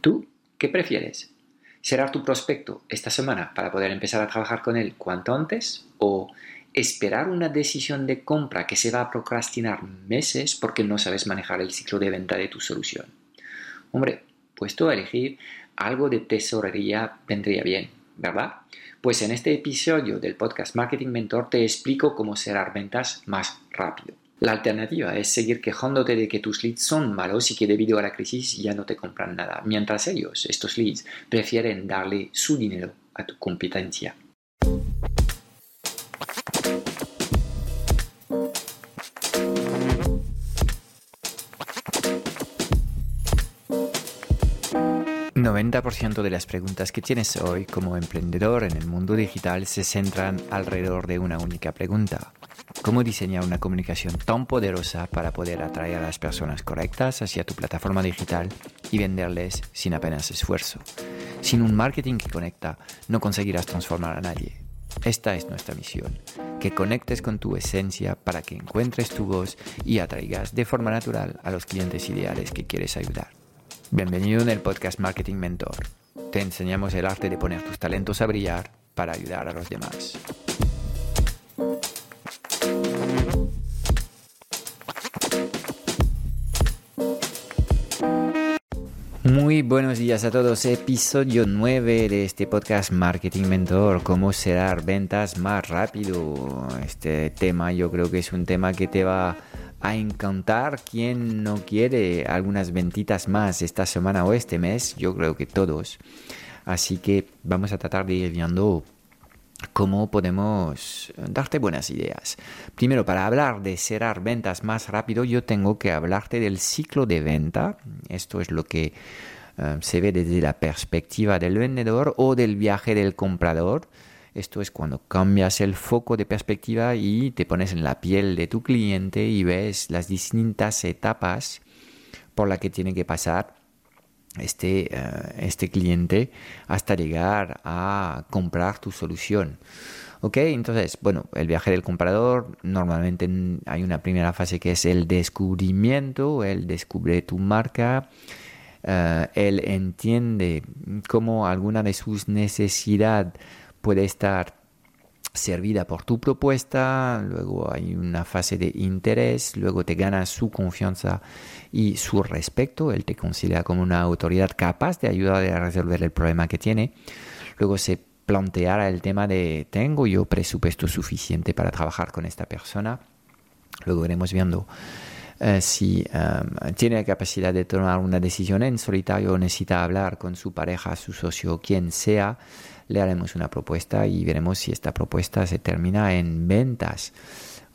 ¿Tú qué prefieres? ¿Será tu prospecto esta semana para poder empezar a trabajar con él cuanto antes? ¿O esperar una decisión de compra que se va a procrastinar meses porque no sabes manejar el ciclo de venta de tu solución? Hombre, puesto a elegir, algo de tesorería vendría bien, ¿verdad? Pues en este episodio del podcast Marketing Mentor te explico cómo cerrar ventas más rápido. La alternativa es seguir quejándote de que tus leads son malos y que debido a la crisis ya no te compran nada, mientras ellos, estos leads, prefieren darle su dinero a tu competencia. 90% de las preguntas que tienes hoy como emprendedor en el mundo digital se centran alrededor de una única pregunta. ¿Cómo diseñar una comunicación tan poderosa para poder atraer a las personas correctas hacia tu plataforma digital y venderles sin apenas esfuerzo? Sin un marketing que conecta, no conseguirás transformar a nadie. Esta es nuestra misión, que conectes con tu esencia para que encuentres tu voz y atraigas de forma natural a los clientes ideales que quieres ayudar. Bienvenido en el podcast Marketing Mentor. Te enseñamos el arte de poner tus talentos a brillar para ayudar a los demás. Muy buenos días a todos, episodio 9 de este podcast Marketing Mentor, cómo cerrar ventas más rápido. Este tema yo creo que es un tema que te va a encantar. quien no quiere algunas ventitas más esta semana o este mes? Yo creo que todos. Así que vamos a tratar de ir viendo cómo podemos darte buenas ideas. Primero, para hablar de cerrar ventas más rápido, yo tengo que hablarte del ciclo de venta. Esto es lo que eh, se ve desde la perspectiva del vendedor o del viaje del comprador. Esto es cuando cambias el foco de perspectiva y te pones en la piel de tu cliente y ves las distintas etapas por las que tiene que pasar este, eh, este cliente hasta llegar a comprar tu solución. ¿Ok? Entonces, bueno, el viaje del comprador, normalmente hay una primera fase que es el descubrimiento, él descubre tu marca, eh, él entiende cómo alguna de sus necesidades puede estar servida por tu propuesta, luego hay una fase de interés, luego te gana su confianza y su respeto, él te considera como una autoridad capaz de ayudar a resolver el problema que tiene, luego se planteará el tema de tengo yo presupuesto suficiente para trabajar con esta persona, luego iremos viendo eh, si em, tiene la capacidad de tomar una decisión en solitario o necesita hablar con su pareja, su socio, quien sea, le haremos una propuesta y veremos si esta propuesta se termina en ventas.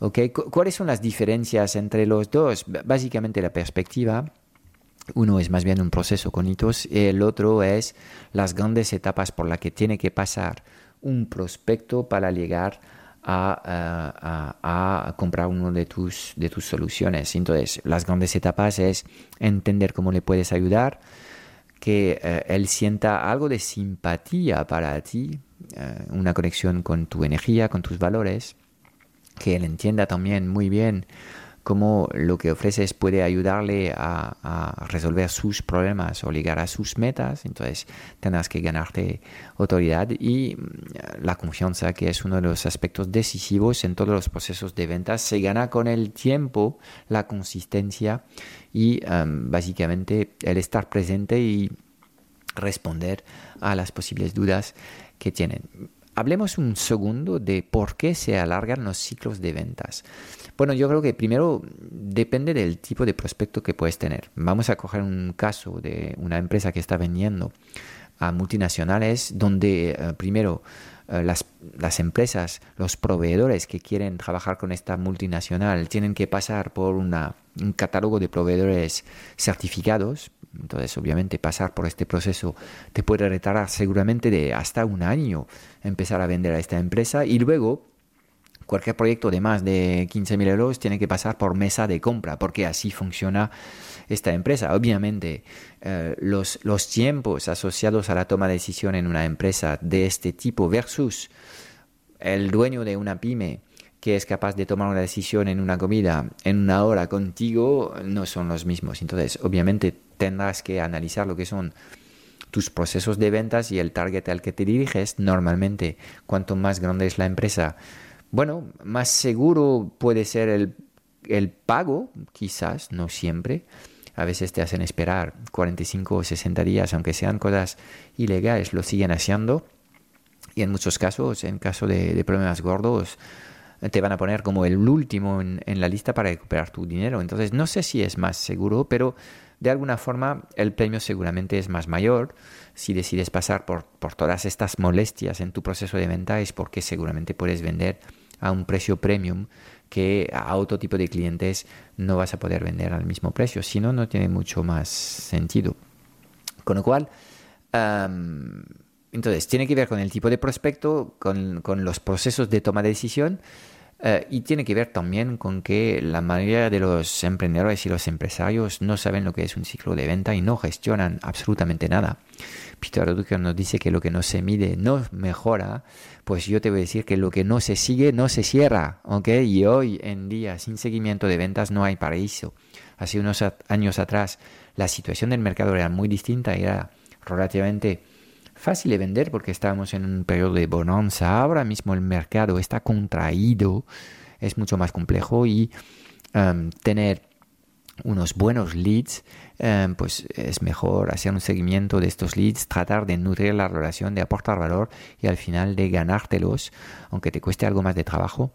¿Okay? ¿Cuáles son las diferencias entre los dos? Básicamente la perspectiva. Uno es más bien un proceso con hitos, el otro es las grandes etapas por las que tiene que pasar un prospecto para llegar a, a, comprar uno de tus, de tus soluciones. Entonces, las grandes etapas es entender cómo le puedes ayudar, que eh, él sienta algo de simpatía para ti, eh, una conexión con tu energía, con tus valores, que él entienda también muy bien cómo lo que ofreces puede ayudarle a, resolver sus problemas o llegar a sus metas. Entonces tendrás que ganarte autoridad y mm, la confianza, que es uno de los aspectos decisivos en todos los procesos de ventas, se gana con el tiempo, la consistencia y em, básicamente el estar presente y responder a las posibles dudas que tienen. Hablemos un segundo de por qué se alargan los ciclos de ventas. Bueno, yo creo que primero depende del tipo de prospecto que puedes tener. Vamos a coger un caso de una empresa que está vendiendo a multinacionales donde eh, primero eh, las, las, empresas, los proveedores que quieren trabajar con esta multinacional tienen que pasar por una, un catálogo de proveedores certificados. Entonces, obviamente, pasar por este proceso te puede retardar seguramente de hasta un año empezar a vender a esta empresa y luego cualquier proyecto de más de 15.000 euros tiene que pasar por mesa de compra, porque así funciona esta empresa. Obviamente, eh, los, los tiempos asociados a la toma de decisión en una empresa de este tipo versus el dueño de una pyme que es capaz de tomar una decisión en una comida en una hora contigo no son los mismos. Entonces, obviamente tendrás que analizar lo que son tus procesos de ventas y el target al que te diriges, normalmente cuanto más grande es la empresa, bueno, más seguro puede ser el, el pago, quizás, no siempre. A veces te hacen esperar 45 o 60 días, aunque sean cosas ilegales, lo siguen haciendo. Y en muchos casos, en caso de, problemas gordos, te van a poner como el último en, en, la lista para recuperar tu dinero. Entonces, no sé si es más seguro, pero de alguna forma el premio seguramente es más mayor. Si decides pasar por, por todas estas molestias en tu proceso de venta es porque seguramente puedes vender a un precio premium que a otro tipo de clientes no vas a poder vender al mismo precio, si no, no tiene mucho más sentido. Con lo cual, entonces, tiene que ver con el tipo de prospecto, con, con los procesos de toma de decisión eh, y tiene que ver también con que la mayoría de los emprendedores y los empresarios no saben lo que es un ciclo de venta y no gestionan absolutamente nada. Peter Drucker nos dice que lo que no se mide no mejora, pues yo te voy a decir que lo que no se sigue no se cierra, ¿ok? Y hoy en día, sin seguimiento de ventas, no hay paraíso. Hace unos años atrás, la situación del mercado era muy distinta, era relativamente fácil de vender porque estábamos en un periodo de bonanza. Ahora mismo el mercado está contraído, es mucho más complejo y um, tener unos buenos leads, um, pues es mejor hacer un seguimiento de estos leads, tratar de nutrir la relación, de aportar valor y al final de ganártelos, aunque te cueste algo más de trabajo.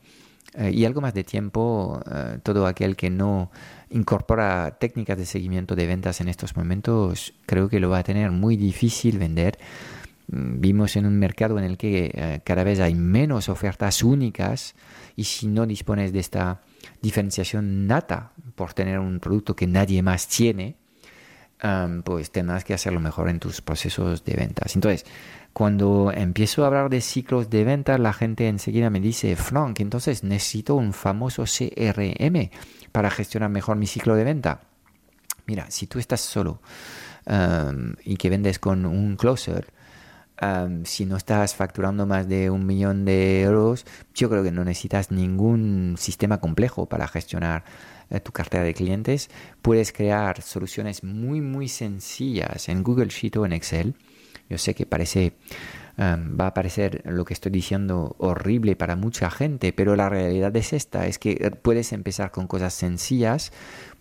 Eh, y algo más de tiempo, uh, todo aquel que no incorpora técnicas de seguimiento de ventas en estos momentos, creo que lo va a tener muy difícil vender vimos en un mercado en el que eh, cada vez hay menos ofertas únicas y si no dispones de esta diferenciación nata por tener un producto que nadie más tiene, pues tendrás que hacerlo mejor en tus procesos de ventas. Entonces, cuando empiezo a hablar de ciclos de ventas, la gente enseguida me dice, Frank, entonces necesito un famoso CRM para gestionar mejor mi ciclo de venta. Mira, si tú estás solo y que vendes con un closer, si no estás facturando más de un millón de euros, yo creo que no necesitas ningún sistema complejo para gestionar eh, tu cartera de clientes. Puedes crear soluciones muy, muy sencillas en Google Sheet o en Excel. Yo sé que parece, va a parecer lo que estoy diciendo horrible para mucha gente, pero la realidad es esta, es que eh, puedes empezar con cosas sencillas,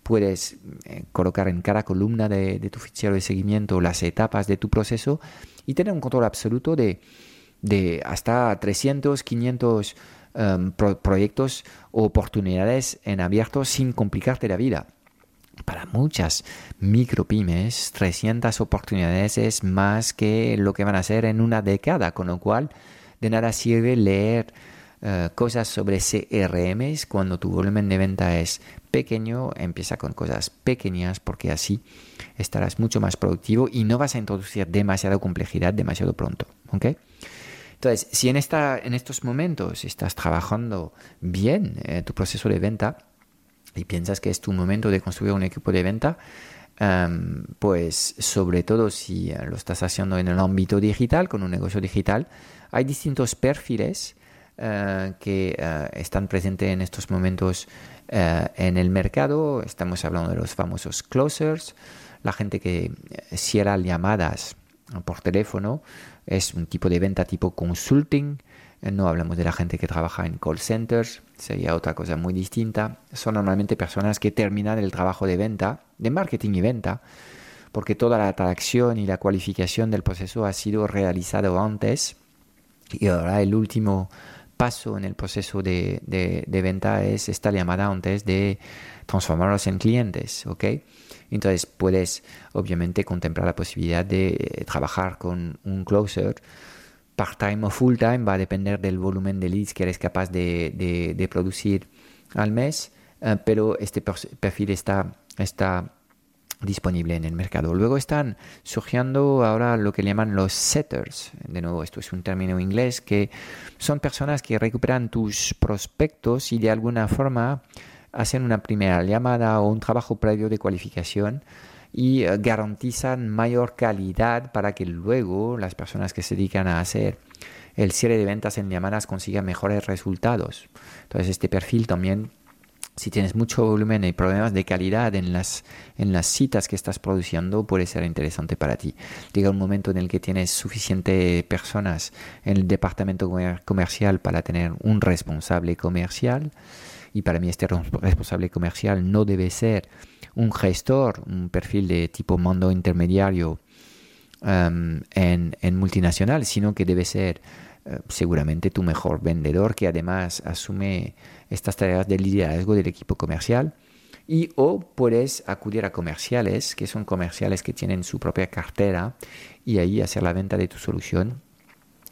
puedes eh, colocar en cada columna de, tu fichero de seguimiento las etapas de tu proceso y tener un control absoluto de, hasta 300, 500 um, proyectos o oportunidades en abierto sin complicarte la vida. Para muchas micropymes, 300 oportunidades es más que lo que van a hacer en una década, con lo cual de nada sirve leer uh, cosas sobre CRMs cuando tu volumen de venta es pequeño, empieza con cosas pequeñas porque así estarás mucho más productivo y no vas a introducir demasiada complejidad demasiado pronto. Entonces, si en, esta, en estos momentos estás trabajando bien eh, tu proceso de venta y piensas que es tu momento de construir un equipo de venta, em, pues sobre todo si lo estás haciendo en el ámbito digital, con un negocio digital, hay distintos perfiles eh, que eh, están presentes en estos momentos en el mercado. Estamos hablando de los famosos closers, la gente que eh, cierra llamadas por teléfono es un tipo de venta tipo consulting. Eh, no hablamos de la gente que trabaja en call centers, sería otra cosa muy distinta. Son normalmente personas que terminan el trabajo de venta, de marketing y venta, porque toda la atracción y la cualificación del proceso ha sido realizado antes y ahora el último paso en el proceso de, de venta es esta llamada antes de transformarlos en clientes, ¿ok? Entonces puedes obviamente contemplar la posibilidad de eh, trabajar con un closer part-time o full-time, va a depender del volumen de leads que eres capaz de, producir al mes, eh, pero este perfil está, está disponible en el mercado. Luego están surgiendo ahora lo que llaman los setters. De nuevo, esto es un término inglés que son personas que recuperan tus prospectos y de alguna forma hacen una primera llamada o un trabajo previo de cualificación y eh, garantizan mayor calidad para que luego las personas que se dedican a hacer el cierre de ventas en llamadas consigan mejores resultados. Entonces este perfil también si tienes mucho volumen y problemas de calidad en las, en las citas que estás produciendo, puede ser interesante para ti. Llega un momento en el que tienes suficiente personas en el departamento comercial para tener un responsable comercial. Y para mí este responsable comercial no debe ser un gestor, un perfil de tipo mando intermediario um, en, multinacional, sino que debe ser seguramente tu mejor vendedor que además asume estas tareas de liderazgo del equipo comercial. Y o puedes acudir a comerciales, que son comerciales que tienen su propia cartera, y ahí hacer la venta de tu solución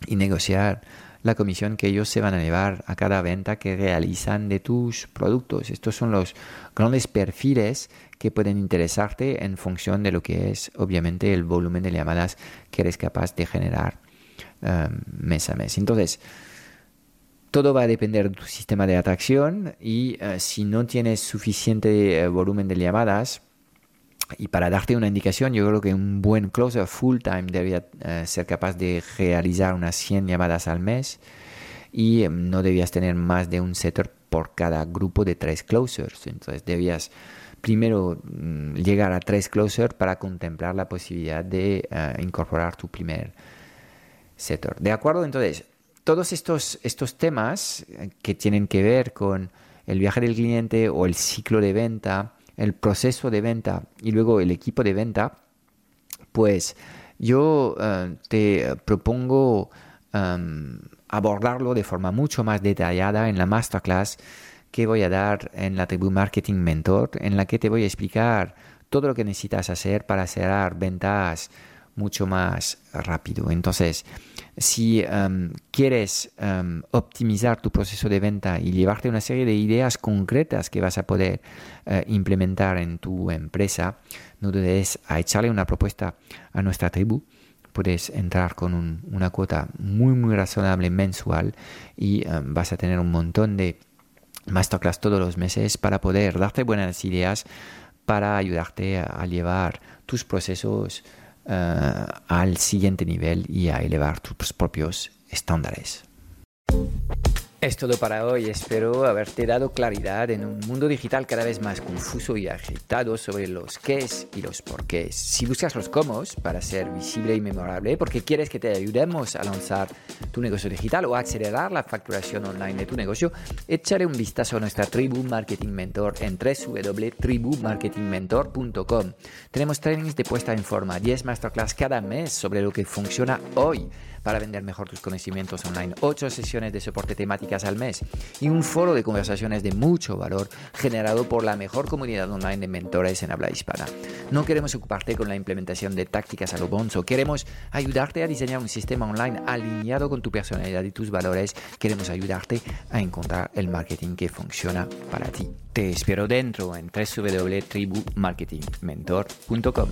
y negociar la comisión que ellos se van a llevar a cada venta que realizan de tus productos. Estos son los grandes perfiles que pueden interesarte en función de lo que es obviamente el volumen de llamadas que eres capaz de generar um, mes a mes. Entonces, todo va a depender de tu sistema de atracción y uh, si no tienes suficiente uh, volumen de llamadas, y para darte una indicación, yo creo que un buen closer full time debería uh, ser capaz de realizar unas 100 llamadas al mes y um, no debías tener más de un setter por cada grupo de tres closers. Entonces debías primero mm, llegar a tres closers para contemplar la posibilidad de incorporar tu primer setter. ¿De acuerdo? Entonces, todos estos, estos temas eh, que tienen que ver con el viaje del cliente o el ciclo de venta, el proceso de venta y luego el equipo de venta, pues yo eh, te propongo em, abordarlo de forma mucho más detallada en la masterclass que voy a dar en la tribu Marketing Mentor, en la que te voy a explicar todo lo que necesitas hacer para cerrar ventas mucho más rápido. Entonces, si em, quieres em, optimizar tu proceso de venta y llevarte una serie de ideas concretas que vas a poder eh, implementar en tu empresa, no dudes a echarle una propuesta a nuestra tribu. Puedes entrar con una cuota muy, muy razonable mensual y em, vas a tener un montón de masterclass todos los meses para poder darte buenas ideas para ayudarte a llevar tus procesos al siguiente nivel y a elevar tus propios estándares. Es todo para hoy. Espero haberte dado claridad en un mundo digital cada vez más confuso y agitado sobre los qués y los porqués. Si buscas los cómo para ser visible y memorable, porque quieres que te ayudemos a lanzar tu negocio digital o a acelerar la facturación online de tu negocio, échale un vistazo a nuestra tribu Marketing Mentor en www.tribumarketingmentor.com. Tenemos trainings de puesta en forma, 10 masterclass cada mes sobre lo que funciona hoy para vender mejor tus conocimientos online, 8 sesiones de soporte temáticas al mes y un foro de conversaciones de mucho valor generado por la mejor comunidad online de mentores en habla hispana. No queremos ocuparte con la implementación de tácticas a lo bonzo, queremos ayudarte a diseñar un sistema online alineado con tu personalidad y tus valores, queremos ayudarte a encontrar el marketing que funciona para ti. Te espero dentro en www.tribumarketingmentor.com.